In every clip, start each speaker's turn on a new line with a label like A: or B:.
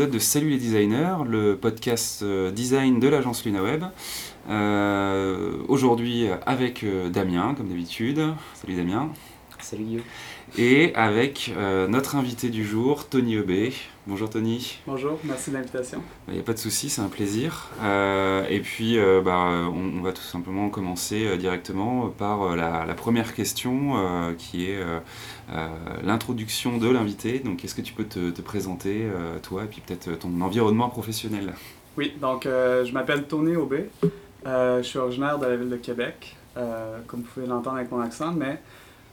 A: épisode de Salut les designers, le podcast euh, design de l'agence LunaWeb. Euh, Aujourd'hui avec euh, Damien, comme d'habitude. Salut Damien.
B: Salut Guillaume.
A: Et avec euh, notre invité du jour, Tony Obé. Bonjour Tony.
C: Bonjour, merci de l'invitation.
A: Il n'y a pas de souci, c'est un plaisir. Euh, et puis, euh, bah, on, on va tout simplement commencer euh, directement par la, la première question qui est l'introduction de l'invité. Donc, est-ce que tu peux te, te présenter, toi, et puis peut-être ton environnement professionnel?
C: Oui, donc je m'appelle Tony Aubé. Je suis originaire de la ville de Québec, comme vous pouvez l'entendre avec mon accent, mais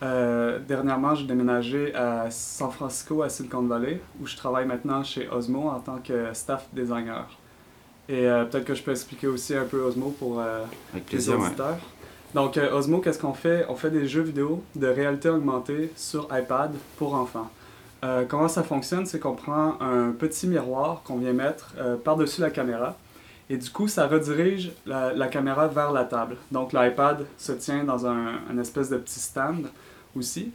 C: euh, dernièrement, j'ai déménagé à San Francisco, à Silicon Valley, où je travaille maintenant chez Osmo en tant que staff designer. Et euh, peut-être que je peux expliquer aussi un peu Osmo pour euh, les
A: ouais.
C: auditeurs. Donc, euh, Osmo, qu'est-ce qu'on fait? On fait des jeux vidéo de réalité augmentée sur iPad pour enfants. Comment ça fonctionne? C'est qu'on prend un petit miroir qu'on vient mettre par-dessus la caméra. Et du coup, ça redirige la, caméra vers la table. Donc, l'iPad se tient dans un, espèce de petit stand aussi.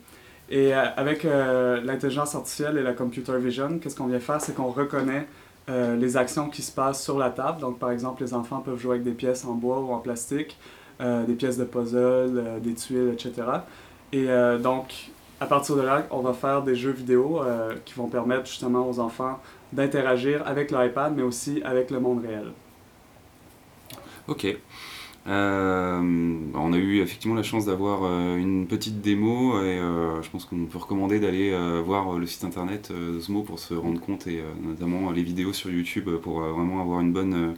C: Et euh, avec euh, l'intelligence artificielle et la computer vision, qu'est-ce qu'on vient faire? C'est qu'on reconnaît euh, les actions qui se passent sur la table. Donc, par exemple, les enfants peuvent jouer avec des pièces en bois ou en plastique, des pièces de puzzle, des tuiles, etc. Et donc, à partir de là, on va faire des jeux vidéo qui vont permettre justement aux enfants d'interagir avec l'iPad, mais aussi avec le monde réel.
A: Ok. Euh, on a eu effectivement la chance d'avoir euh, une petite démo et euh, je pense qu'on peut recommander d'aller voir le site internet d'Osmo pour se rendre compte et notamment les vidéos sur YouTube pour vraiment avoir une bonne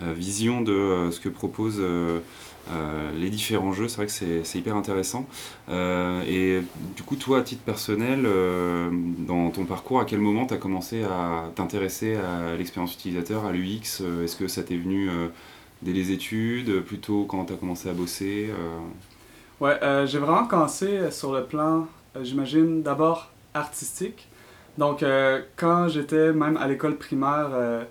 A: vision de ce que proposent les différents jeux. C'est vrai que c'est hyper intéressant. Et du coup, toi, à titre personnel, dans ton parcours, à quel moment tu as commencé à t'intéresser à l'expérience utilisateur, à l'UX Est-ce que ça t'est venu dès les études, plutôt quand tu as commencé à bosser euh,
C: Ouais, euh, j'ai vraiment commencé sur le plan, euh, j'imagine, d'abord artistique. Donc, euh, quand j'étais même à l'école primaire, euh,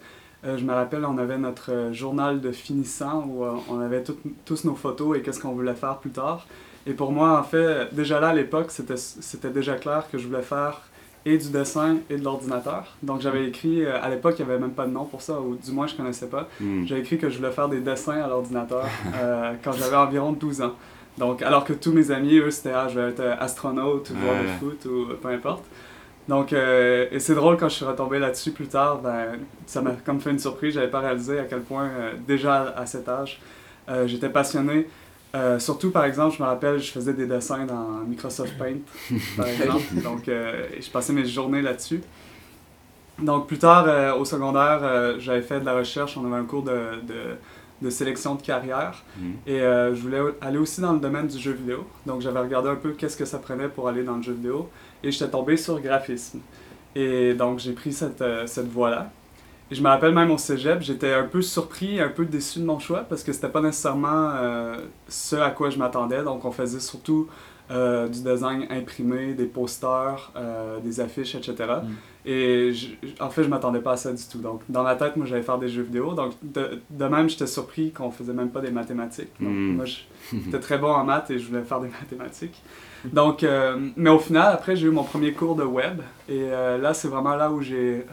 C: euh, je me rappelle, on avait notre euh, journal de finissant où euh, on avait tout- tous nos photos et qu'est-ce qu'on voulait faire plus tard. Et pour moi, en fait, déjà là, à l'époque, c'était déjà clair que je voulais faire et du dessin et de l'ordinateur. Donc, j'avais écrit, euh, à l'époque, il n'y avait même pas de nom pour ça, ou du moins, je connaissais pas.
A: hmm.
C: J'avais écrit que je voulais faire des dessins à l'ordinateur euh, quand j'avais environ 12 ans. Donc, alors que tous mes amis, eux, c'était ah, je vais être euh, astronaute ou joueur de
A: Ouais.
C: foot ou peu importe. Donc, euh, et c'est drôle quand je suis retombé là-dessus plus tard, ben, ça m'a comme fait une surprise. J'avais pas réalisé à quel point, déjà à cet âge, j'étais passionné. Euh, surtout, par exemple, je me rappelle, je faisais des dessins dans Microsoft Paint, par exemple. Donc, euh, et je passais mes journées là-dessus. Donc, plus tard, euh, au secondaire, j'avais fait de la recherche. On avait un cours de, de, de sélection de carrière.
A: Hmm.
C: Et je voulais aller aussi dans le domaine du jeu vidéo. Donc, j'avais regardé un peu qu'est-ce que ça prenait pour aller dans le jeu vidéo. Et j'étais tombé sur graphisme. Et donc, j'ai pris cette, cette voie-là. Je me rappelle même au cégep, j'étais un peu surpris, un peu déçu de mon choix parce que c'était pas nécessairement euh, ce à quoi je m'attendais. Donc, on faisait surtout euh, du design imprimé, des posters, euh, des affiches, etc.
B: Mm.
C: Et je- en fait, je m'attendais pas à ça du tout. Donc, dans ma tête, moi, j'allais faire des jeux vidéo. Donc, de, de même, j'étais surpris qu'on faisait même pas des mathématiques. Donc,
A: Mm.
C: moi, j'étais très bon en maths et je voulais faire des mathématiques. Donc, euh, mais au final, après, j'ai eu mon premier cours de web. Et euh, là, c'est vraiment là où j'ai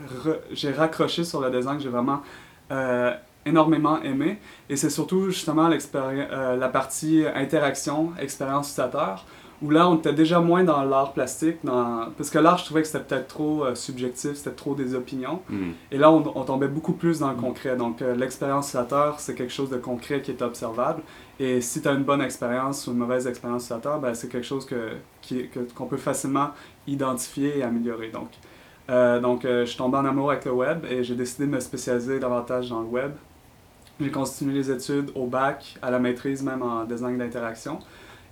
C: raccroché sur le design que j'ai vraiment euh, énormément aimé. Et c'est surtout justement la partie interaction, expérience utilisateur, où là, on était déjà moins dans l'art plastique, dans... parce que l'art, je trouvais que c'était peut-être trop subjectif, c'était trop des opinions.
A: Hmm.
C: Et là, on, on tombait beaucoup plus dans le concret. Donc, l'expérience utilisateur, c'est quelque chose de concret qui est observable. Et si tu as une bonne expérience ou une mauvaise expérience utilisateur, ben, c'est quelque chose que, qu'on peut facilement identifier et améliorer. Donc, euh, donc euh, je suis tombé en amour avec le web et j'ai décidé de me spécialiser davantage dans le web. J'ai continué les études au bac, à la maîtrise même en design d'interaction.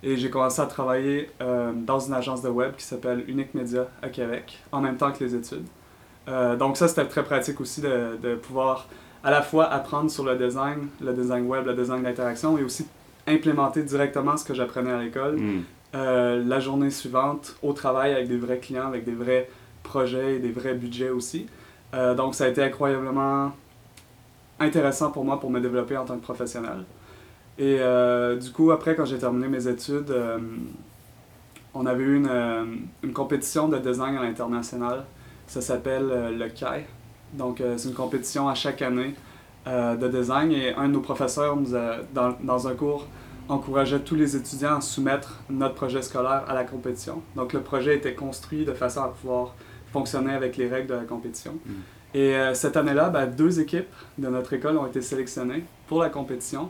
C: Et j'ai commencé à travailler euh, dans une agence de web qui s'appelle Unique Media à Québec, en même temps que les études. Donc ça, c'était très pratique aussi de, de pouvoir à la fois apprendre sur le design, le design web, le design d'interaction, et aussi implémenter directement ce que j'apprenais à l'école
A: Hmm.
C: euh, la journée suivante au travail avec des vrais clients, avec des vrais projets et des vrais budgets aussi. Euh, donc ça a été incroyablement intéressant pour moi pour me développer en tant que professionnel. Et euh, du coup, après, quand j'ai terminé mes études, on avait eu une, une compétition de design à l'international. Ça s'appelle le CAI. Donc, c'est une compétition à chaque année de design et un de nos professeurs nous a, dans, dans un cours encourageait tous les étudiants à soumettre notre projet scolaire à la compétition. Donc, le projet était construit de façon à pouvoir fonctionner avec les règles de la compétition. Mm. Et euh, cette année-là, ben, deux équipes de notre école ont été sélectionnées pour la compétition.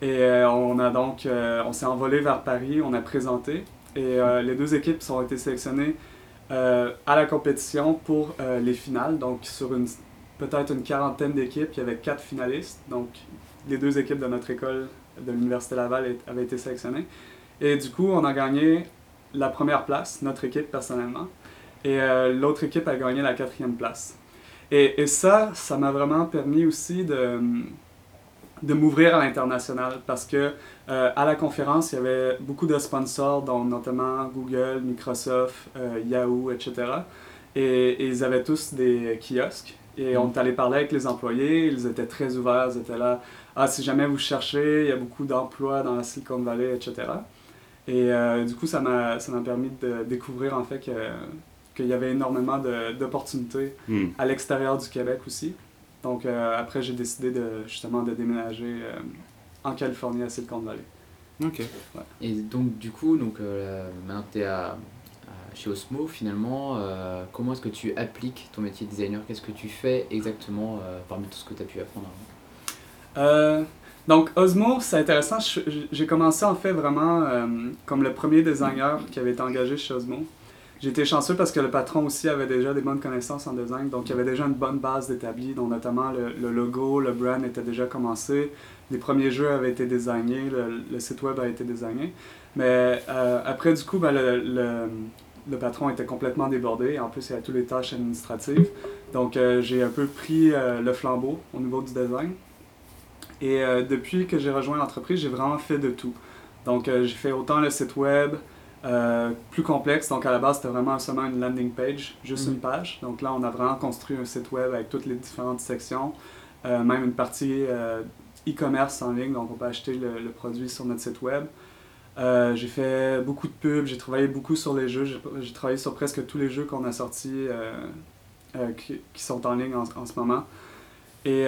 C: Et euh, on a donc, euh, on s'est envolé vers Paris, on a présenté. Et les deux équipes ont été sélectionnées à la compétition pour les finales. Donc, sur une, peut-être une quarantaine d'équipes, il y avait quatre finalistes. Donc, les deux équipes de notre école de l'Université Laval avaient été sélectionnées. Et du coup, on a gagné la première place, notre équipe personnellement. Et l'autre équipe a gagné la quatrième place. Et, et ça, ça m'a vraiment permis aussi de, de m'ouvrir à l'international parce que euh, à la conférence, il y avait beaucoup de sponsors, dont notamment Google, Microsoft, euh, Yahoo, etc. Et, ils avaient tous des kiosques. Et on est allé parler avec les employés, ils étaient très ouverts, ils étaient là. Ah, si jamais vous cherchez, il y a beaucoup d'emplois dans la Silicon Valley, etc. Et euh, du coup, ça m'a permis de découvrir en fait que qu'il y avait énormément d'opportunités hmm. à l'extérieur du Québec aussi. Donc euh, après, j'ai décidé de, justement de déménager euh, en Californie à Silicon Valley.
A: Ok.
B: Et donc du coup, donc, euh, maintenant tu es chez Osmo, finalement, comment est-ce que tu appliques ton métier de designer? Qu'est-ce que tu fais exactement parmi tout ce que tu as pu apprendre
C: donc, Osmo, c'est intéressant. J'ai commencé en fait vraiment comme le premier designer qui avait été engagé chez Osmo. Été chanceux parce que le patron aussi avait déjà des bonnes connaissances en design, donc il y avait déjà une bonne base d'établi, dont notamment le, logo, le brand était déjà commencé, les premiers jeux avaient été designés, le, site web a été designé. Mais euh, après, du coup, ben, le, patron était complètement débordé, en plus il y a toutes les tâches administratives, donc euh, j'ai un peu pris euh, le flambeau au niveau du design. Et depuis que j'ai rejoint l'entreprise, j'ai vraiment fait de tout. Donc j'ai fait autant le site web, euh, plus complexe. Donc à la base, c'était vraiment seulement une landing page, juste mm. une page. Donc là, on a vraiment construit un site web avec toutes les différentes sections, euh, même une partie euh, e-commerce en ligne, donc on peut acheter le, produit sur notre site web. J'ai fait beaucoup de pubs, j'ai travaillé beaucoup sur les jeux, j'ai travaillé sur presque tous les jeux qu'on a sortis qui, qui, sont en ligne en, en ce moment. Et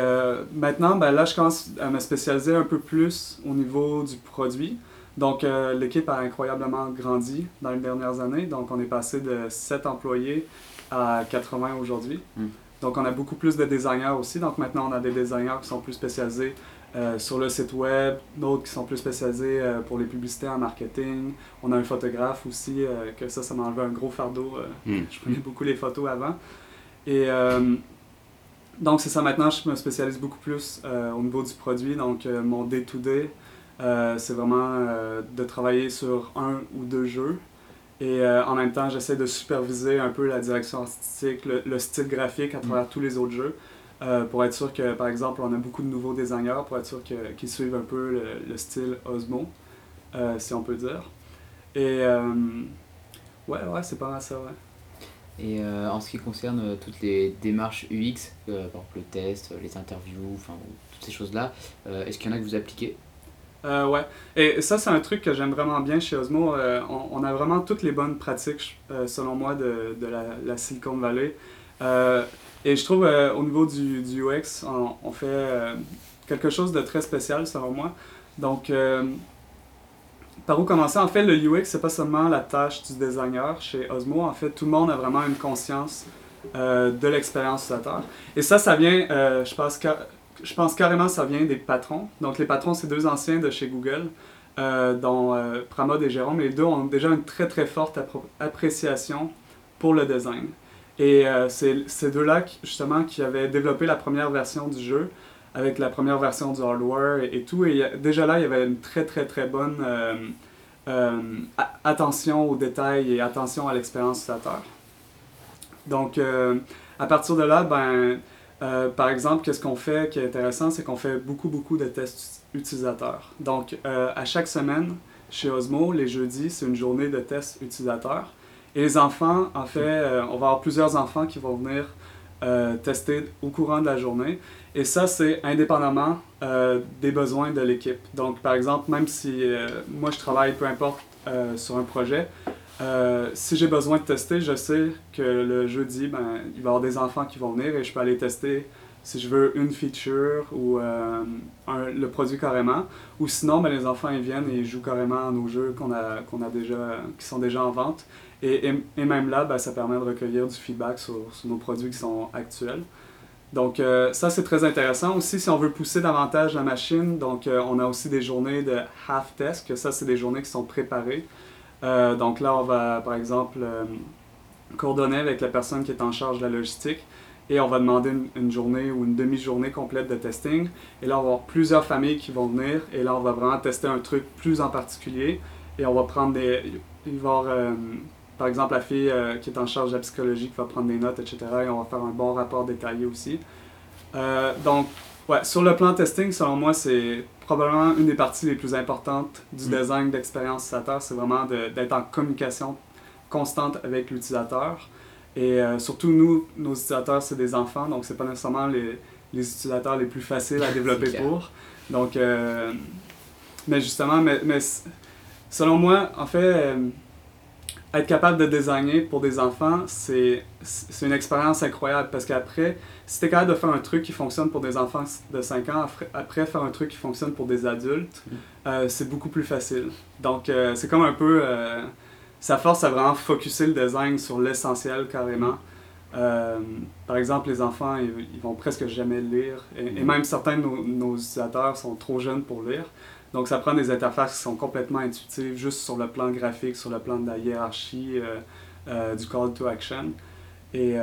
C: maintenant, ben là, je commence à me spécialiser un peu plus au niveau du produit. Donc, euh, l'équipe a incroyablement grandi dans les dernières années. Donc, on est passé de 7 employés à 80 aujourd'hui. Hmm. Donc, on a beaucoup plus de designers aussi. Donc, maintenant, on a des designers qui sont plus spécialisés euh, sur le site web, d'autres qui sont plus spécialisés euh, pour les publicités en marketing. On a un photographe aussi, que ça, ça m'a enlevé un gros fardeau. Hmm. Je prenais beaucoup les photos avant. Et donc, c'est ça. Maintenant, je me spécialise beaucoup plus au niveau du produit. Donc, mon day-to-day, euh, c'est vraiment euh, de travailler sur un ou deux jeux. Et euh, en même temps, j'essaie de superviser un peu la direction artistique, le, style graphique à travers mm. tous les autres jeux. Pour être sûr que, par exemple, on a beaucoup de nouveaux designers, pour être sûr qu'ils suivent un peu le, style Osmo, si on peut dire. Et ouais, ouais, c'est pas mal ça, ouais.
B: Et en ce qui concerne toutes les démarches UX, par exemple le test, les interviews, enfin toutes ces choses-là, est-ce qu'il y en a que vous appliquez?
C: Euh, ouais. Et ça, c'est un truc que j'aime vraiment bien chez Osmo. Euh, on, a vraiment toutes les bonnes pratiques, euh, selon moi, de, de la, Silicon Valley. Et je trouve, au niveau du, UX, on, fait quelque chose de très spécial, selon moi. Donc, par où commencer? En fait, le UX, c'est pas seulement la tâche du designer chez Osmo. En fait, tout le monde a vraiment une conscience de l'expérience utilisateur. Et ça, ça vient, je pense, je pense carrément ça vient des patrons. Donc les patrons, c'est deux anciens de chez Google, euh, dont euh, Pramod et Jérôme. Les deux ont déjà une très très forte appréciation pour le design. Et euh, c'est ces deux-là, justement, qui avaient développé la première version du jeu, avec la première version du hardware et, tout. Et déjà là, il y avait une très très très bonne attention aux détails et attention à l'expérience utilisateur. Donc, à partir de là, ben, euh, par exemple, qu'est-ce qu'on fait qui est intéressant, c'est qu'on fait beaucoup, beaucoup de tests utilisateurs. Donc, euh, à chaque semaine, chez Osmo, les jeudis, c'est une journée de tests utilisateurs. Et les enfants, en fait, euh, on va avoir plusieurs enfants qui vont venir tester au courant de la journée. Et ça, c'est indépendamment des besoins de l'équipe. Donc, par exemple, même si moi, je travaille, peu importe, sur un projet, euh, si j'ai besoin de tester, je sais que le jeudi, ben, il va y avoir des enfants qui vont venir et je peux aller tester si je veux une feature ou euh, le produit carrément. Ou sinon, ben, les enfants ils viennent et jouent carrément à nos jeux qu'on a, a déjà, qui sont déjà en vente. Et, et, même là, ben, ça permet de recueillir du feedback sur, nos produits qui sont actuels. Donc euh, ça, c'est très intéressant. Aussi, si on veut pousser davantage la machine, donc euh, on a aussi des journées de half test, que ça, c'est des journées qui sont préparées. Donc là, on va, par exemple, coordonner avec la personne qui est en charge de la logistique et on va demander une, journée ou une demi-journée complète de testing. Et là, on va avoir plusieurs familles qui vont venir et là, on va vraiment tester un truc plus en particulier et on va prendre des... Il va y avoir, par exemple, la fille euh, qui est en charge de la psychologie qui va prendre des notes, etc. Et on va faire un bon rapport détaillé aussi. Euh, donc, ouais, sur le plan testing, selon moi, c'est probablement une des parties les plus importantes du mm. design d'expérience utilisateur. C'est vraiment d'être en communication constante avec l'utilisateur. Et euh, surtout, nous, nos utilisateurs, c'est des enfants, donc c'est pas nécessairement les, les, utilisateurs les plus faciles à développer pour. Donc, mais justement, mais, mais, selon moi, en fait, être capable de designer pour des enfants, c'est une expérience incroyable parce qu'après, si tu es capable de faire un truc qui fonctionne pour des enfants de 5 ans, après, faire un truc qui fonctionne pour des adultes, mm. euh, c'est beaucoup plus facile. Donc, euh, c'est comme un peu. Euh, ça force à vraiment focuser le design sur l'essentiel carrément. par exemple, les enfants, ils, vont presque jamais lire. Et, mm. même certains de nos, nos utilisateurs sont trop jeunes pour lire. Donc, ça prend des interfaces qui sont complètement intuitives, juste sur le plan graphique, sur le plan de la hiérarchie, euh, euh, du call to action. Et,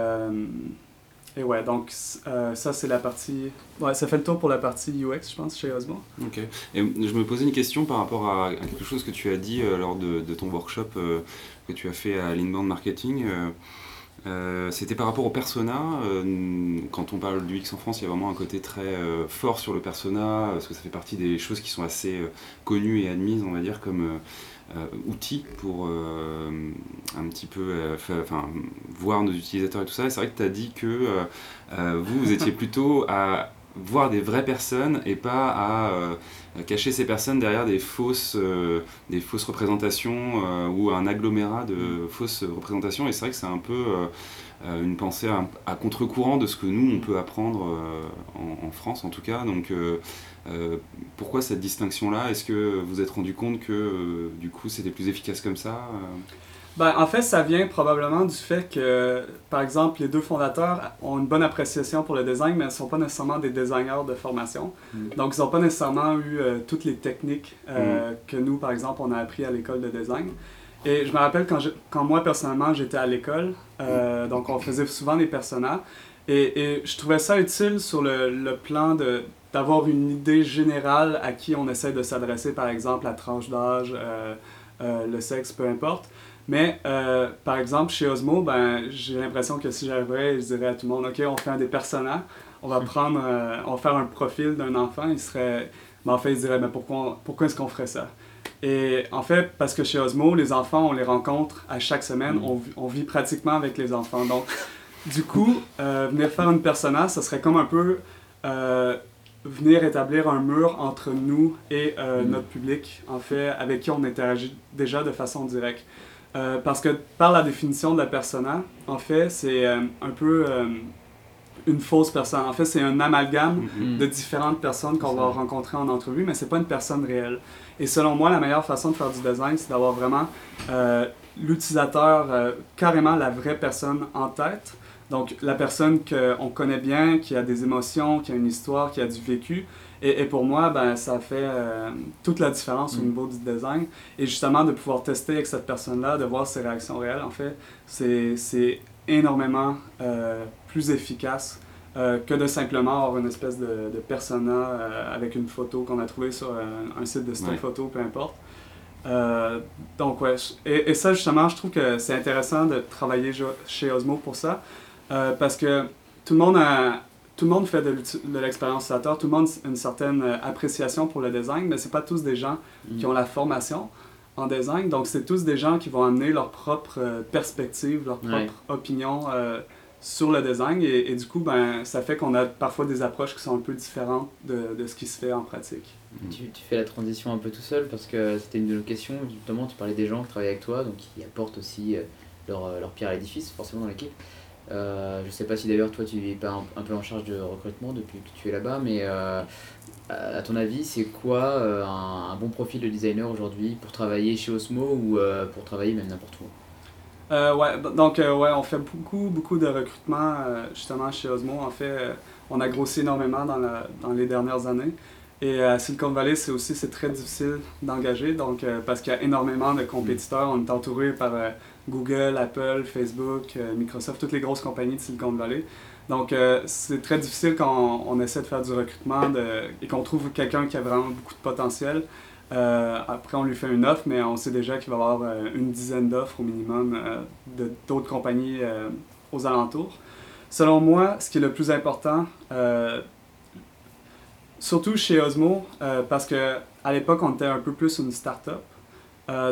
C: euh, et ouais, donc ça, c'est la partie. Ouais, ça fait le tour pour la partie UX, je pense, chez Osmo.
A: Ok. Et je me posais une question par rapport à, quelque chose que tu as dit lors de, de ton workshop que tu as fait à l'Inbound Marketing. Euh, c'était par rapport au persona. Euh, quand on parle du X en France, il y a vraiment un côté très euh, fort sur le persona, parce que ça fait partie des choses qui sont assez connues et admises, on va dire, comme outils pour un petit peu voir nos utilisateurs et tout ça. Et c'est vrai que tu as dit que vous, vous étiez plutôt à voir des vraies personnes et pas à euh, cacher ces personnes derrière des fausses, euh, des fausses représentations euh, ou un agglomérat de mm. fausses représentations. Et c'est vrai que c'est un peu une pensée à, contre-courant de ce que nous, on peut apprendre en, France en tout cas. Donc pourquoi cette distinction-là? Est-ce que vous êtes rendu compte que du coup c'était plus efficace comme ça?
C: Ben, en fait, ça vient probablement du fait que, par exemple, les deux fondateurs ont une bonne appréciation pour le design, mais ils ne sont pas nécessairement des designers de formation. Mm. Donc, ils n'ont pas nécessairement eu euh, toutes les techniques euh, mm. que nous, par exemple, on a appris à l'école de design. Et je me rappelle quand, je, quand moi, personnellement, j'étais à l'école, euh, mm. donc on faisait souvent des personnages, et, et, je trouvais ça utile sur le, le plan de d'avoir une idée générale à qui on essaie de s'adresser, par exemple, la tranche d'âge, le sexe, peu importe. Mais euh, par exemple, chez Osmo, ben, j'ai l'impression que si j'arrivais, je dirais à tout le monde Ok, on fait un des personnages, on va prendre, euh, on va faire un profil d'un enfant. Il serait. Ben, en fait, il dirait ben, Pourquoi, pourquoi est-ce qu'on ferait ça? Et en fait, parce que chez Osmo, les enfants, on les rencontre à chaque semaine, mm. on, on, vit pratiquement avec les enfants. Donc, du coup, euh, venir faire un personnage, ça serait comme un peu venir établir un mur entre nous et mm. notre public, en fait, avec qui on interagit déjà de façon directe. Euh, parce que par la définition de la persona, en fait, c'est euh, un peu euh, une fausse personne. En fait, c'est un amalgame mm-hmm. de différentes personnes qu'on va rencontrer en entrevue, mais c'est pas une personne réelle. Et selon moi, la meilleure façon de faire du design, c'est d'avoir vraiment l'utilisateur, carrément la vraie personne en tête. Donc, la personne qu'on connaît bien, qui a des émotions, qui a une histoire, qui a du vécu, et, et, pour moi, ben, ça fait euh, toute la différence au mm. niveau du design. Et justement, de pouvoir tester avec cette personne-là, de voir ses réactions réelles, en fait, c'est énormément euh, plus efficace euh, que de simplement avoir une espèce de, de persona avec une photo qu'on a trouvée sur un, site de stock photo, peu importe. donc, ouais. Et, et, ça, justement, je trouve que c'est intéressant de travailler chez Osmo pour ça. Parce que tout le monde a, tout le monde fait de, l'expérience utilisateur, tout le monde a une certaine euh, appréciation pour le design, mais ce pas tous des gens qui mm. ont la formation en design. Donc, c'est tous des gens qui vont amener leur propre euh, perspective, leur propre opinion euh, sur le design et, du coup, ben, ça fait qu'on a parfois des approches qui sont un peu différentes de, de ce qui se fait en pratique.
B: Tu, tu, fais la transition un peu tout seul parce que c'était une de nos questions, justement, tu parlais des gens qui travaillent avec toi, donc qui apportent aussi leur, leur pierre à l'édifice, forcément dans l'équipe. Euh, je sais pas si d'ailleurs toi tu es pas un, peu en charge de recrutement depuis que tu es là-bas, mais euh, à ton avis, c'est quoi euh, un, bon profil de designer aujourd'hui pour travailler chez Osmo ou pour travailler même n'importe où?
C: Ouais, donc ouais, on fait beaucoup, beaucoup de recrutement justement chez Osmo. En fait, on a grossi énormément dans, dans les dernières années. Et à Silicon Valley, c'est aussi très difficile d'engager, donc parce qu'il y a énormément de compétiteurs. On est entouré par Google, Apple, Facebook, euh, Microsoft, toutes les grosses compagnies de Silicon Valley. Donc, euh, c'est très difficile quand on, essaie de faire du recrutement et qu'on trouve quelqu'un qui a vraiment beaucoup de potentiel. Euh, après, on lui fait une offre, mais on sait déjà qu'il va y avoir une dizaine d'offres au minimum d'autres compagnies aux alentours. Selon moi, ce qui est le plus important, surtout chez Osmo, parce qu'à l'époque, on était un peu plus une start-up.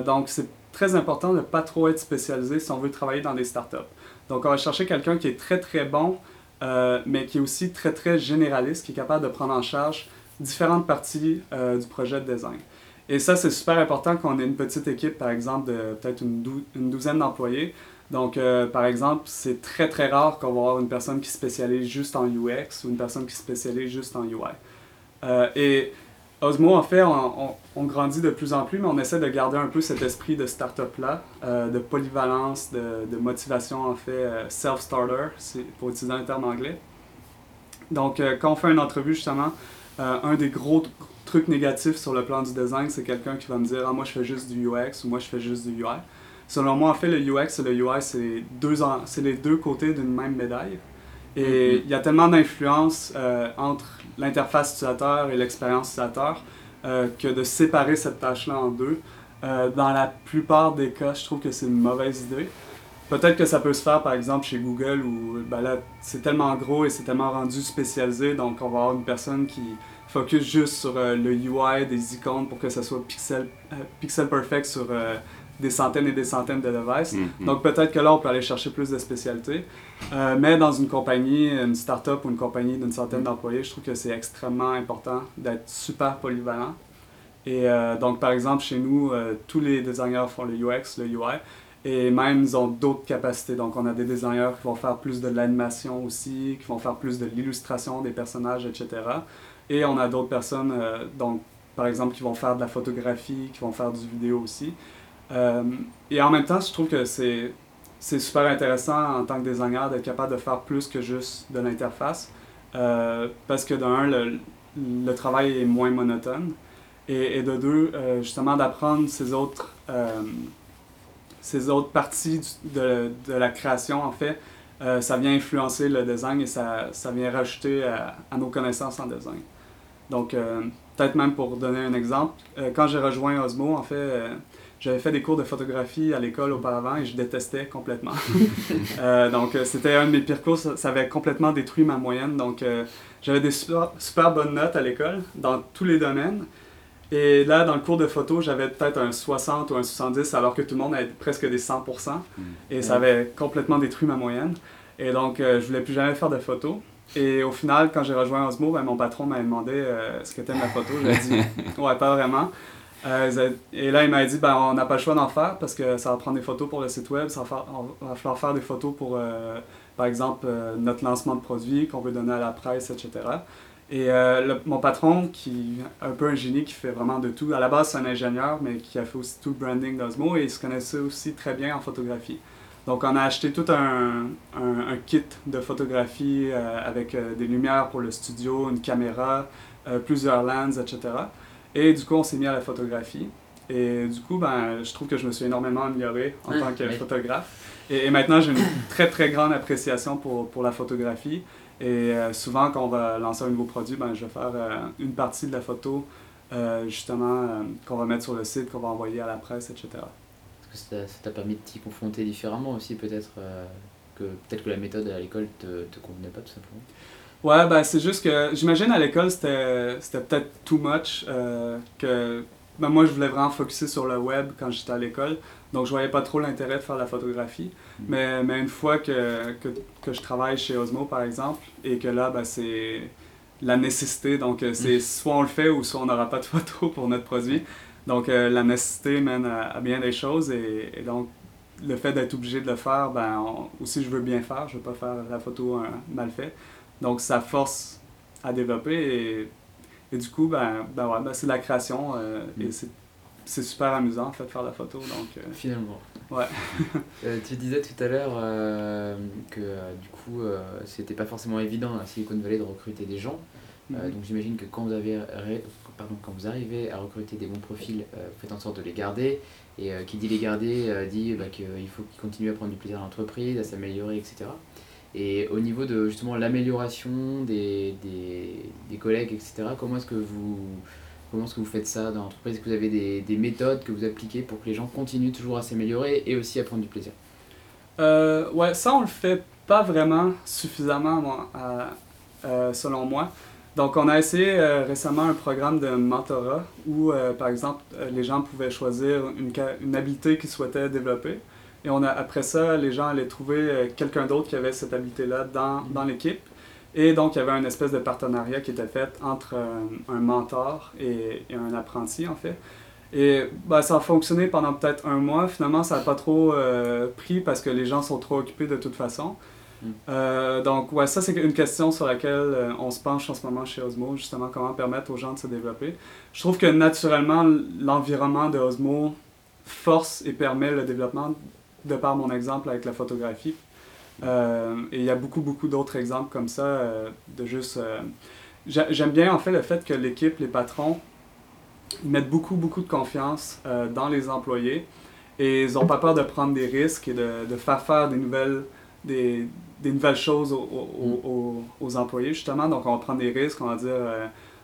C: donc, c'est très important de ne pas trop être spécialisé si on veut travailler dans des startups. Donc, on va chercher quelqu'un qui est très, très bon, euh, mais qui est aussi très, très généraliste, qui est capable de prendre en charge différentes parties euh, du projet de design. Et ça, c'est super important qu'on ait une petite équipe, par exemple, de peut-être une, douzaine d'employés. Donc, euh, par exemple, c'est très, très rare qu'on va avoir une personne qui spécialise juste en UX ou une personne qui spécialise juste en UI. et Osmo, en fait, on, grandit de plus en plus, mais on essaie de garder un peu cet esprit de start-up-là, euh, de polyvalence, de, motivation, en fait, euh, self-starter, pour utiliser un terme anglais. Donc, euh, quand on fait une entrevue, justement, un des gros trucs négatifs sur le plan du design, c'est quelqu'un qui va me dire Ah, moi, je fais juste du UX ou moi, je fais juste du UI. Selon moi, en fait, le UX et le UI, c'est les deux côtés d'une même médaille. Et il y a tellement d'influence entre l'interface utilisateur et l'expérience utilisateur euh, que de séparer cette tâche-là en deux. Euh, dans la plupart des cas, je trouve que c'est une mauvaise idée. Peut-être que ça peut se faire par exemple chez Google où ben c'est tellement gros et c'est tellement rendu spécialisé, donc on va avoir une personne qui focus juste sur euh, le UI des icônes pour que ça soit pixel, pixel perfect sur des centaines et des centaines de devices. Mm-hmm. Donc peut-être que là, on peut aller chercher plus de spécialités. Euh, mais dans une compagnie, une start-up ou une compagnie d'une centaine mm. d'employés, je trouve que c'est extrêmement important d'être super polyvalent. Et euh, donc, par exemple, chez nous, euh, tous les designers font le UX, le UI, et même ils ont d'autres capacités. Donc, on a des designers qui vont faire plus de l'animation aussi, qui vont faire plus de l'illustration des personnages, etc. Et on a d'autres personnes, donc, par exemple, qui vont faire de la photographie, qui vont faire du vidéo aussi. Euh, et en même temps, je trouve que c'est c'est super intéressant en tant que designer d'être capable de faire plus que juste de l'interface. Euh, parce que d'un, le, le, travail est moins monotone. Et, de deux, euh, justement, d'apprendre ces autres, ces autres parties de, de, la création, en fait, ça vient influencer le design et ça, ça vient rajouter à, nos connaissances en design. Donc, peut-être même pour donner un exemple, quand j'ai rejoint Osmo, en fait, j'avais fait des cours de photographie à l'école auparavant et je détestais complètement. Euh, donc, euh, c'était un de mes pires cours. Ça, avait complètement détruit ma moyenne. Donc, euh, j'avais des super, super, bonnes notes à l'école dans tous les domaines. Et là, dans le cours de photo, j'avais peut-être un 60 ou un 70, alors que tout le monde avait presque des 100%. Mm. Et ça avait complètement détruit ma moyenne. Et donc, je voulais plus jamais faire de photos. Et au final, quand j'ai rejoint Osmo, ben, mon patron m'avait demandé ce que t'aimes la photo. J'ai dit, ouais, pas vraiment. Euh, et là, il m'a dit ben, on n'a pas le choix d'en faire parce que ça va prendre des photos pour le site web, ça va, falloir faire des photos pour, euh, par exemple, euh, notre lancement de produit qu'on veut donner à la presse, etc. Et mon patron, qui est un peu un génie, qui fait vraiment de tout, à la base, c'est un ingénieur, mais qui a fait aussi tout le branding d'Osmo et il se connaissait aussi très bien en photographie. Donc, on a acheté tout un, un, kit de photographie avec des lumières pour le studio, une caméra, plusieurs lens, etc. Et du coup, on s'est mis à la photographie. Et du coup, ben, je trouve que je me suis énormément amélioré en tant que photographe. Et, maintenant, j'ai une très, très grande appréciation pour, pour la photographie. Et euh, souvent, quand on va lancer un nouveau produit, ben, je vais faire euh, une partie de la photo, euh, justement, qu'on va mettre sur le site, qu'on va envoyer à la presse, etc.
B: Est-ce que ça t'a permis de t'y confronter différemment aussi, peut-être que peut-être que la méthode à l'école te, te convenait pas, tout simplement?
C: Ouais, ben c'est juste que j'imagine à l'école c'était peut-être too much, euh, que ben, moi, je voulais vraiment focuser sur le web quand j'étais à l'école. Donc, je voyais pas trop l'intérêt de faire la photographie.
A: Mm.
C: Mais, mais une fois que, que, que je travaille chez Osmo, par exemple, et que là, ben, c'est la nécessité. Donc, euh, c'est soit on le fait ou soit on n'aura pas de photos pour notre produit. Donc, euh, la nécessité mène à, à bien des choses. Et, et donc, le fait d'être obligé de le faire, ben, on- aussi, je veux bien faire. Je veux pas faire la photo euh, mal faite. Donc, ça force à développer. Et, et du coup, ben, ben ouais, ben, c'est de la création. euh, Et
A: Mm.
C: c'est c'est super amusant, en fait, de faire la photo. Donc, euh,
B: Finalement.
C: Ouais.
B: Euh, tu disais tout à l'heure euh, que du coup, c'était pas forcément évident à Silicon Valley de recruter des gens.
C: Mhm.
B: donc j'imagine que quand vous, avez ré- pardon, quand vous arrivez à recruter des bons profils, vous faites en sorte de les garder. Et qui dit les garder dit bah, qu'il faut qu'ils continuent à prendre du plaisir à l'entreprise, à s'améliorer, etc. Et au niveau de justement l'amélioration des, des, des collègues, etc., comment est-ce que vous, comment est-ce que vous faites ça dans l'entreprise? Est-ce que vous avez des, des méthodes que vous appliquez pour que les gens continuent toujours à s'améliorer et aussi à prendre du plaisir?
C: Euh, ouais, ça, on le fait pas vraiment suffisamment, euh, selon moi. Donc, on a essayé euh, récemment un programme de mentorat où, par exemple, les gens pouvaient choisir une, une habileté qu'ils souhaitaient développer. Et on a, après ça, les gens allaient trouver euh, quelqu'un d'autre qui avait cette habileté-là dans, dans l'équipe. Et donc, il y avait une espèce de partenariat qui était fait entre euh, un mentor et, et un apprenti, en fait. Et bah, ça a fonctionné pendant peut-être un mois. Finalement, ça n'a pas trop euh, pris parce que les gens sont trop occupés de toute façon.
B: Mm.
C: Euh, donc, ouais, ça, c'est une question sur laquelle euh, on se penche en ce moment chez Osmo, justement, comment permettre aux gens de se développer. Je trouve que naturellement, l'environnement de Osmo force et permet le développement, de par mon exemple avec la photographie. Euh, et il y a beaucoup, beaucoup d'autres exemples comme ça, euh, de juste... euh, j'a- J'aime bien, en fait, le fait que l'équipe, les patrons, ils mettent beaucoup, beaucoup de confiance dans les employés et ils n'ont pas peur de prendre des risques et de, de faire faire des nouvelles, des, des nouvelles choses aux, aux- aux- aux employés, justement. Donc, on va prendre des risques, on va dire,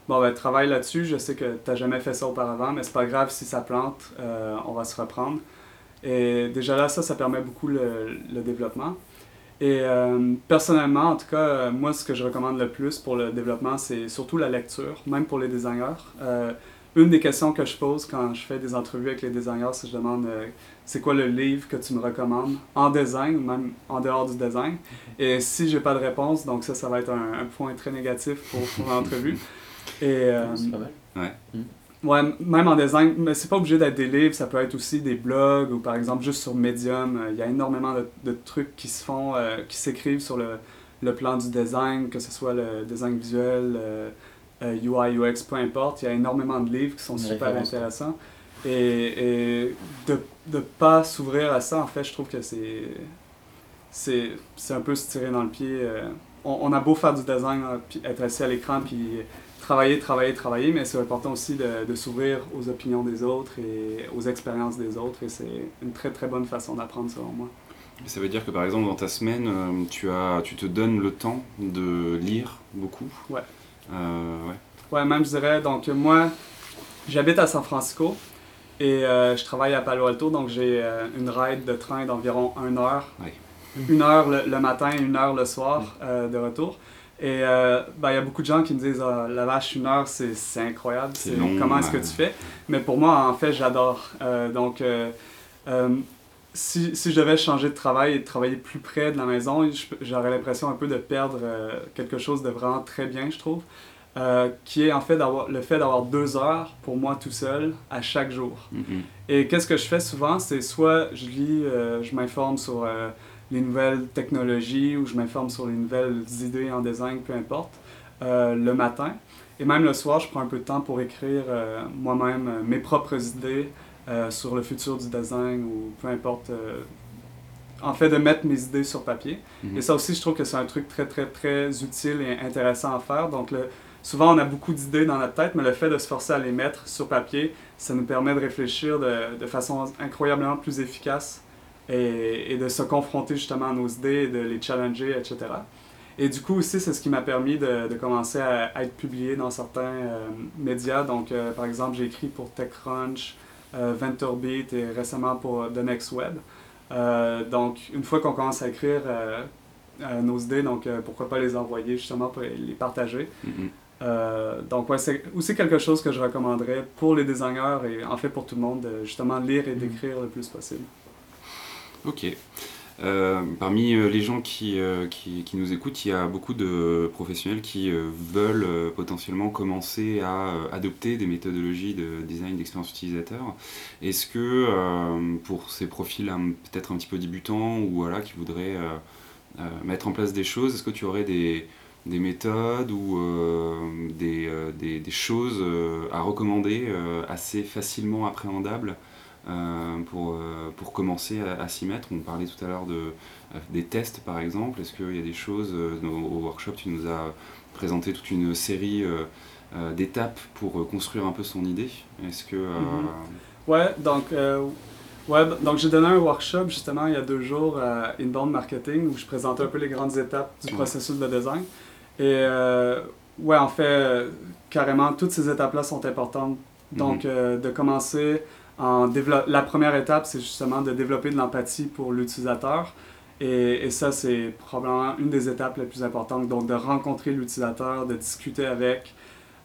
C: bon, ben, travaille là-dessus, je sais que tu n'as jamais fait ça auparavant, mais c'est pas grave si ça plante, on va se reprendre. Et déjà là, ça, ça permet beaucoup le, le développement. Et euh, personnellement, en tout cas, euh, moi, ce que je recommande le plus pour le développement, c'est surtout la lecture, même pour les designers. Euh, une des questions que je pose quand je fais des entrevues avec les designers, c'est que je demande euh, c'est quoi le livre que tu me recommandes en design ou même en dehors du design? Et si j'ai pas de réponse, donc ça, ça va être un, un point très négatif pour, pour l'entrevue. Et euh,
B: C'est pas mal.
C: Ouais, m- même en design, mais c'est pas obligé d'être des livres, ça peut être aussi des blogs ou par exemple juste sur Medium. euh, Il y a énormément de, de trucs qui se font, euh, qui s'écrivent sur le, le plan du design, que ce soit le design visuel, euh, UI, UX, peu importe. Il y a énormément de livres qui sont super intéressants. Et, et de ne pas s'ouvrir à ça, en fait, je trouve que c'est c'est c'est un peu se tirer dans le pied. euh. on, on a beau faire du design, euh, puis être assis à l'écran, puis travailler, travailler, travailler, mais c'est important aussi de, de s'ouvrir aux opinions des autres et aux expériences des autres. Et c'est une très très bonne façon d'apprendre selon moi.
A: Ça veut dire que par exemple dans ta semaine, euh, tu, as, tu te donnes le temps de lire beaucoup?
C: Ouais.
A: Euh, ouais.
C: Ouais, même je dirais, donc moi, j'habite à San Francisco et euh, je travaille à Palo Alto, donc j'ai euh, une ride de train d'environ une heure.
A: Ouais.
C: Une heure le, le matin, une heure le soir euh, de retour. Et euh, ben, il y a beaucoup de gens qui me disent Ah, la vache, une heure, c'est c'est incroyable.
A: C'est
C: c'est-
A: long,
C: Comment est-ce que
A: ouais.
C: tu fais? Mais pour moi, en fait, j'adore. Euh, donc, euh, si, si je devais changer de travail et de travailler plus près de la maison, j'aurais l'impression un peu de perdre quelque chose de vraiment très bien, je trouve. Qui est en fait d'avoir le fait d'avoir deux heures pour moi tout seul à chaque jour.
A: Mhm.
C: Et qu'est-ce que je fais souvent, c'est soit je lis, je m'informe sur les nouvelles technologies ou je m'informe sur les nouvelles idées en design, peu importe, euh, le matin. Et même le soir, je prends un peu de temps pour écrire euh, moi-même euh, mes propres idées sur le futur du design ou peu importe. en fait, de mettre mes idées sur papier.
A: Mhm.
C: Et ça aussi, je trouve que c'est un truc très, très, très utile et intéressant à faire. Donc, le, souvent, on a beaucoup d'idées dans notre tête, mais le fait de se forcer à les mettre sur papier, ça nous permet de réfléchir de, de façon incroyablement plus efficace et, et de se confronter justement à nos idées et de les challenger, etc. Et du coup aussi, c'est ce qui m'a permis de, de commencer à, à être publié dans certains euh, médias. Donc, euh, par exemple, j'ai écrit pour TechCrunch, euh, VentureBeat et récemment pour The Next Web. Euh, donc, une fois qu'on commence à écrire euh, euh, nos idées, donc euh, pourquoi pas les envoyer justement pour les partager.
A: Mhm.
C: Euh, donc, ouais, c'est aussi quelque chose que je recommanderais pour les designers et en fait pour tout le monde, de justement lire et d'écrire le plus possible.
A: Ok. Euh, parmi euh, les gens qui, qui, qui, nous écoutent, il y a beaucoup de professionnels qui veulent potentiellement commencer à adopter des méthodologies de design d'expérience utilisateur. Est-ce que pour ces profils peut-être un petit peu débutants ou voilà, qui voudraient mettre en place des choses, est-ce que tu aurais des, des méthodes ou euh, des, euh, des, choses euh, à recommander assez facilement appréhendables pour, pour commencer à, s'y mettre. On parlait tout à l'heure de, des tests par exemple. Est-ce qu'il y a des choses, au workshop tu nous as présenté toute une série d'étapes pour construire un peu son idée? Est-ce que...
C: Mm-hmm. Ouais, donc... Ouais, donc j'ai donné un workshop justement il y a deux jours à Inbound Marketing où je présentais un peu les grandes étapes du processus de design. Et euh, ouais, en fait, carrément, toutes ces étapes-là sont importantes. Donc, mhm. euh, de commencer La première étape, c'est justement de développer de l'empathie pour l'utilisateur. Et, ça, c'est probablement une des étapes les plus importantes. Donc, de rencontrer l'utilisateur, de discuter avec.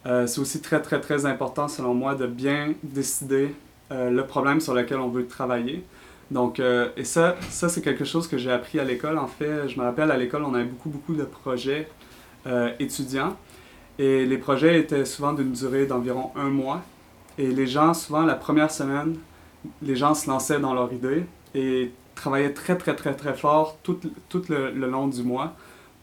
C: Euh, c'est aussi très, très, très important, selon moi, de bien décider le problème sur lequel on veut travailler. Donc, et ça, ça c'est quelque chose que j'ai appris à l'école. En fait, je me rappelle à l'école, on avait beaucoup, beaucoup de projets euh, étudiants. Et les projets étaient souvent d'une durée d'environ un mois. Et les gens, souvent, la première semaine, les gens se lançaient dans leur idée et travaillaient très, très, très, très fort tout, tout le, long du mois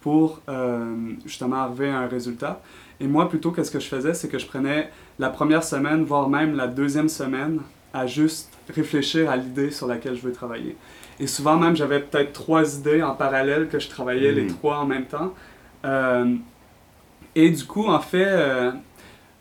C: pour euh, justement arriver à un résultat. Et moi, plutôt, qu'est-ce que je faisais, c'est que je prenais la première semaine, voire même la deuxième semaine, à juste réfléchir à l'idée sur laquelle je veux travailler. Et souvent même, j'avais peut-être trois idées en parallèle que je travaillais les hmm. trois en même temps. Euh, et du coup, en fait, euh,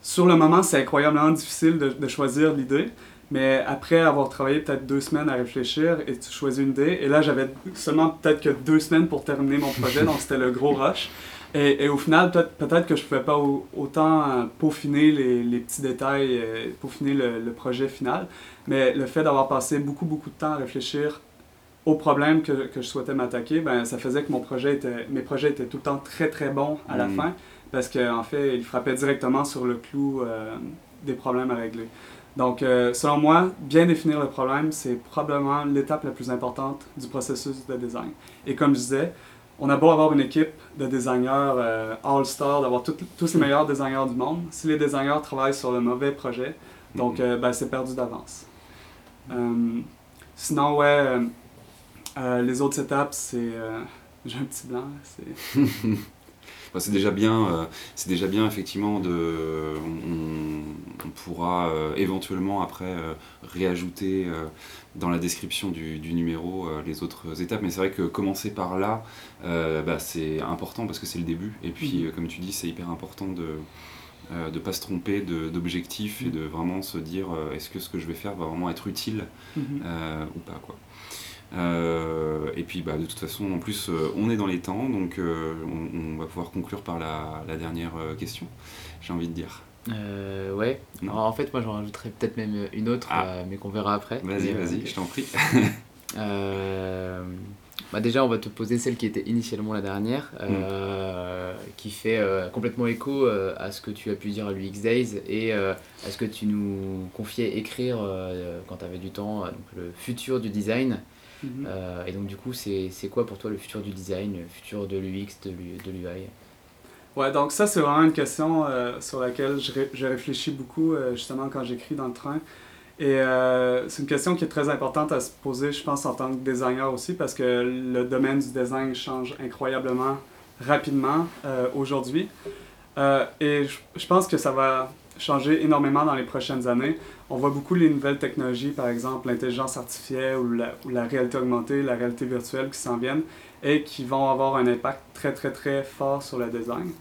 C: sur le moment, c'est incroyablement difficile de, choisir l'idée. Mais après avoir travaillé peut-être deux semaines à réfléchir et tu choisis une idée, et là j'avais seulement peut-être que deux semaines pour terminer mon projet, donc c'était le gros rush. Et, et au final, peut-être que je ne pouvais pas autant euh, peaufiner les, les, petits détails, peaufiner le, le, projet final, mais le fait d'avoir passé beaucoup, beaucoup de temps à réfléchir au problème que, que je souhaitais m'attaquer, ben, ça faisait que mon projet était, mes projets étaient tout le temps très très bons à la mm. fin parce qu'en en fait, ils frappaient directement sur le clou euh, des problèmes à régler. Donc, euh, selon moi, bien définir le problème, c'est probablement l'étape la plus importante du processus de design. Et comme je disais, on a beau avoir une équipe de designers euh, all-star, d'avoir tous les meilleurs designers du monde, si les designers travaillent sur le mauvais projet, donc mm. ben, c'est perdu d'avance. sinon, ouais les autres étapes, c'est. J'ai un petit blanc. C'est.
A: c'est déjà bien, euh, c'est déjà bien effectivement de, on, pourra éventuellement après réajouter dans la description du, numéro les autres étapes, mais c'est vrai que commencer par là, bah, c'est important parce que c'est le début, et puis mhm. comme tu dis, c'est hyper important de ne pas se tromper d'objectif et de vraiment se dire est-ce que ce que je vais faire va vraiment être utile mhm. ou pas quoi. Euh, et puis bah, de toute façon, en plus, euh, on est dans les temps, donc euh, on, va pouvoir conclure par la, la dernière question, j'ai envie de dire.
B: ouais. en fait, moi j'en rajouterais peut-être même une autre, ah. mais qu'on verra après.
A: Vas-y, vas-y, je t'en prie.
B: bah déjà, on va te poser celle qui était initialement la dernière, mm. qui fait complètement écho à ce que tu as pu dire à l'UX Days et à ce que tu nous confiais écrire quand tu avais du temps, donc le futur du design. Mhm. Euh, et donc du coup, c'est quoi pour toi le futur du design, le futur de l'UX, de l'UI
C: Ouais, donc ça, c'est vraiment une question euh, sur laquelle je, je, réfléchis beaucoup, euh, justement, quand j'écris dans le train. Et c'est une question qui est très importante à se poser, je pense, en tant que designer aussi, parce que le domaine du design change incroyablement rapidement aujourd'hui. et je, pense que ça va changer énormément dans les prochaines années. On voit beaucoup les nouvelles technologies, par exemple l'intelligence artificielle ou la, ou la, réalité augmentée, la réalité virtuelle qui s'en viennent et qui vont avoir un impact très très très fort sur le design.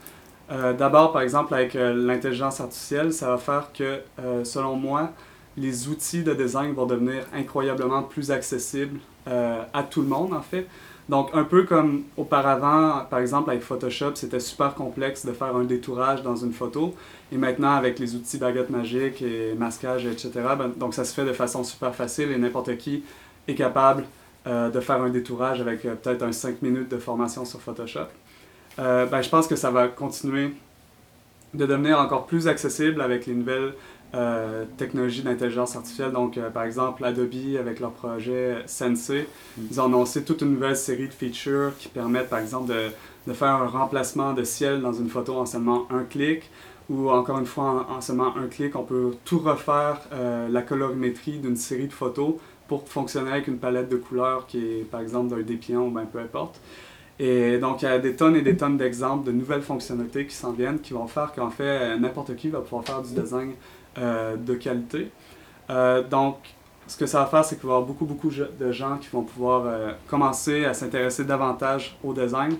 C: Euh, D'abord, par exemple, avec euh, l'intelligence artificielle, ça va faire que, euh, selon moi, les outils de design vont devenir incroyablement plus accessibles à tout le monde, en fait. Donc, un peu comme auparavant, par exemple, avec Photoshop, c'était super complexe de faire un détourage dans une photo. Et maintenant, avec les outils baguette magique et masquage, etc., ben, donc ça se fait de façon super facile et n'importe qui est capable euh, de faire un détourage avec euh, peut-être un 5 minutes de formation sur Photoshop. Euh, ben, je pense que ça va continuer de devenir encore plus accessible avec les nouvelles euh, technologies d'intelligence artificielle. Donc, euh, par exemple, Adobe, avec leur projet Sensei,
B: Mm.
C: ils ont annoncé toute une nouvelle série de features qui permettent, par exemple, de, de faire un remplacement de ciel dans une photo en seulement un clic. Ou encore une fois, en, en seulement un clic, on peut tout refaire euh, la colorimétrie d'une série de photos pour fonctionner avec une palette de couleurs qui est, par exemple, d'un dépliant ou ben, peu importe. Et donc, il y a des tonnes et des tonnes d'exemples de nouvelles fonctionnalités qui s'en viennent, qui vont faire qu'en fait, euh, n'importe qui va pouvoir faire du design de qualité. Euh, donc, ce que ça va faire, c'est qu'il va y avoir beaucoup, beaucoup de gens qui vont pouvoir euh, commencer à s'intéresser davantage au design.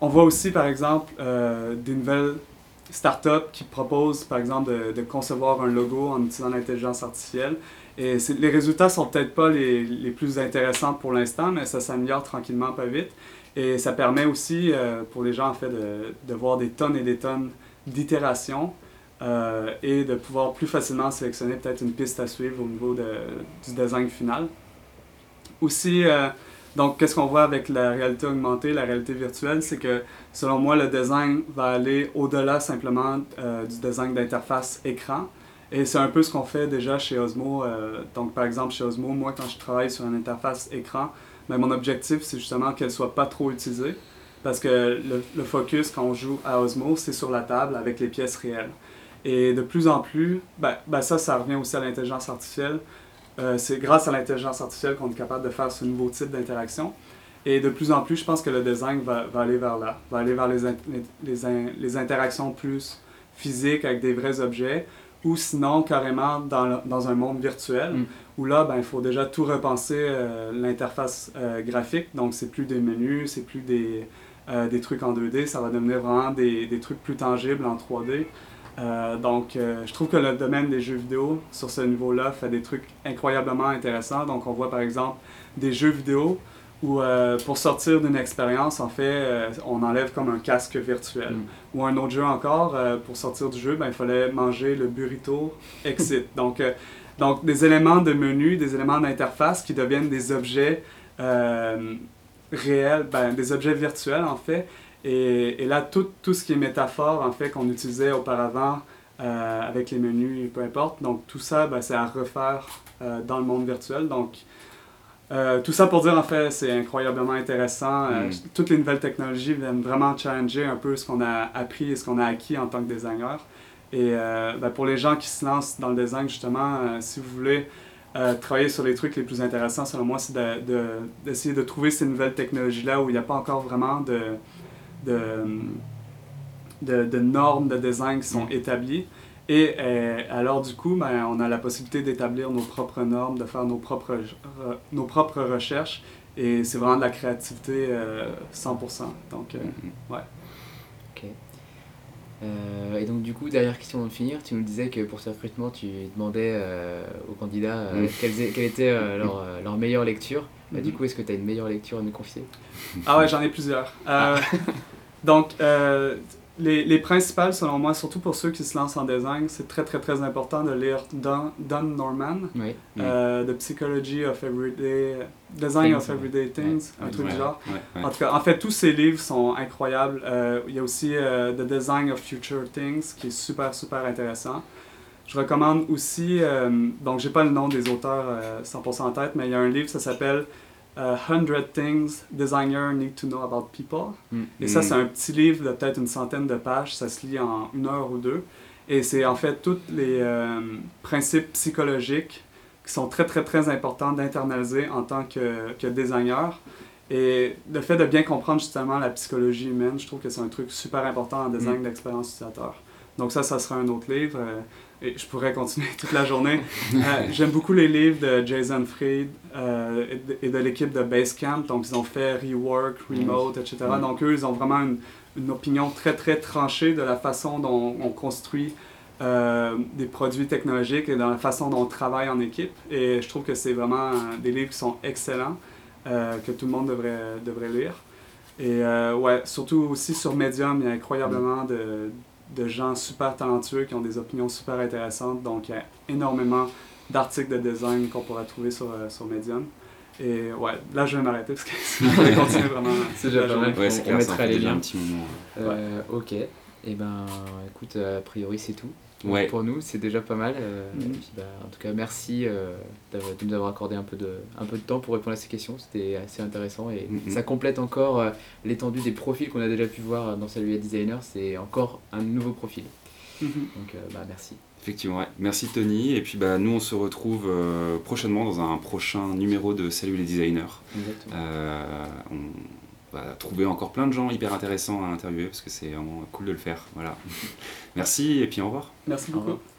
C: On voit aussi, par exemple, euh, des nouvelles startups qui proposent, par exemple, de, concevoir un logo en utilisant l'intelligence artificielle. Et les résultats sont peut-être pas les, les plus intéressants pour l'instant, mais ça s'améliore tranquillement, pas vite. Et ça permet aussi euh, pour les gens, en fait, de, de voir des tonnes et des tonnes d'itérations euh, et de pouvoir plus facilement sélectionner peut-être une piste à suivre au niveau de, du design final. Aussi, euh, donc, qu'est-ce qu'on voit avec la réalité augmentée, la réalité virtuelle, c'est que selon moi, le design va aller au-delà simplement euh, du design d'interface écran. Et c'est un peu ce qu'on fait déjà chez Osmo. donc, par exemple, chez Osmo, moi, quand je travaille sur une interface écran, ben, mon objectif, c'est justement qu'elle soit pas trop utilisée. Parce que le focus, quand on joue à Osmo, c'est sur la table avec les pièces réelles. Et de plus en plus, ben, ben ça, ça revient aussi à l'intelligence artificielle. Euh, c'est grâce à l'intelligence artificielle qu'on est capable de faire ce nouveau type d'interaction. Et de plus en plus, je pense que le design va, va aller vers là, va aller vers les, in- les, les in- les interactions plus physiques avec des vrais objets, ou sinon carrément dans, le- dans un monde virtuel,
B: Mm.
C: où là, ben, il faut déjà tout repenser euh, l'interface euh, graphique. Donc, c'est plus des menus, c'est plus des, des trucs en 2D, ça va devenir vraiment des, des trucs plus tangibles en 3D. Euh, donc, euh, je trouve que le domaine des jeux vidéo, sur ce niveau-là, fait des trucs incroyablement intéressants. Donc, on voit par exemple des jeux vidéo où, euh, pour sortir d'une expérience, en fait, on enlève comme un casque virtuel.
B: Mm.
C: Ou un autre jeu encore, pour sortir du jeu, ben, il fallait manger le burrito exit. donc, donc, des éléments de menu, des éléments d'interface qui deviennent des objets réels, ben, des objets virtuels en fait. Et, et là, tout, tout ce qui est métaphore, en fait, qu'on utilisait auparavant euh, avec les menus, peu importe, donc tout ça, ben, c'est à refaire euh, dans le monde virtuel. Donc, euh, tout ça pour dire, en fait, c'est incroyablement intéressant. Euh,
A: Mm.
C: Toutes les nouvelles technologies viennent vraiment challenger un peu ce qu'on a appris et ce qu'on a acquis en tant que designer. Et ben, pour les gens qui se lancent dans le design, justement, si vous voulez euh, travailler sur les trucs les plus intéressants, selon moi, c'est de- de- d'essayer de, trouver ces nouvelles technologies-là où il n'y a pas encore vraiment de, de, de, de normes de design qui sont établies. Et euh, alors, du coup, ben, on a la possibilité d'établir nos propres normes, de faire nos propres, re- nos propres recherches. Et c'est vraiment de la créativité euh, 100%. Donc, euh,
A: Mhm.
B: Ok. Euh, et donc du coup, dernière question avant de finir, tu nous disais que pour ce recrutement, tu demandais euh, aux candidats euh,
A: Mm.
B: quelles, é- quelle était euh, leur, euh, leur meilleure lecture. Bah, du coup, est-ce que tu as une meilleure lecture à nous confier?
C: Ah ouais, j'en ai plusieurs. Euh, donc, euh, les, les principales, selon moi, surtout pour ceux qui se lancent en design, c'est très, très, très important de lire Don, Don Norman,
B: Oui.
A: Mm.
C: euh, The Psychology of Everyday... Design
B: Things,
C: of Everyday Things, un truc
A: Ouais,
C: du genre.
A: ouais, ouais.
C: En tout cas, en fait, tous ces livres sont incroyables. Euh, il y a aussi euh, The Design of Future Things, qui est super, super intéressant. Je recommande aussi, euh, donc j'ai pas le nom des auteurs euh, 100% en tête, mais il y a un livre, ça s'appelle euh, 100 Things Designers Need to Know About People.
B: Mm.
C: Et ça,
A: Mm.
C: c'est un petit livre de peut-être une centaine de pages, ça se lit en une heure ou deux. Et c'est en fait tous les euh, principes psychologiques qui sont très, très, très importants d'internaliser en tant que, que designer. Et le fait de bien comprendre justement la psychologie humaine, je trouve que c'est un truc super important en design
A: Mm.
C: d'expérience utilisateur. Donc ça, ça sera un autre livre. Et je pourrais continuer toute la journée. Euh, J'aime beaucoup les livres de Jason Fried euh, et de, l'équipe de Basecamp. Donc ils ont fait Rework, Remote, etc.
A: Mm.
C: Donc eux, ils ont vraiment une, une opinion très, très tranchée de la façon dont on construit euh, des produits technologiques et dans la façon dont on travaille en équipe. Et je trouve que c'est vraiment des livres qui sont excellents, que tout le monde devrait, devrait lire. Et ouais, surtout aussi sur Medium, il y a incroyablement de, de gens super talentueux qui ont des opinions super intéressantes. Donc il y a énormément d'articles de design qu'on pourra trouver sur, euh, sur Medium. Et ouais, là je vais m'arrêter parce que sinon je vais continuer vraiment.
B: C'est déjà
C: la
B: pas
C: journée.
B: mal.
A: Ouais,
B: On- on mettra
A: fait
B: les liens.
A: un petit moment.
B: Euh, Ok. Et ben, écoute, a priori, c'est tout.
A: Ouais.
B: Pour nous, c'est déjà pas mal. euh, et puis, bah, en tout cas, merci euh, d'avoir- de nous avoir accordé un peu, de, un peu de temps pour répondre à ces questions. C'était assez intéressant et
A: Mhm.
B: ça complète encore euh, l'étendue des profils qu'on a déjà pu voir dans Salut les designers. C'est encore un nouveau profil.
C: Mhm.
B: Donc, euh, bah, merci.
A: Effectivement, ouais. Merci Tony. Et puis bah, nous, on se retrouve euh, prochainement dans un prochain numéro de Salut les designers.
B: Exactement.
A: Euh, on va trouver encore plein de gens hyper intéressants à interviewer parce que c'est vraiment cool de le faire. Voilà. Merci et puis au revoir.
C: Merci
B: Au revoir.
C: beaucoup.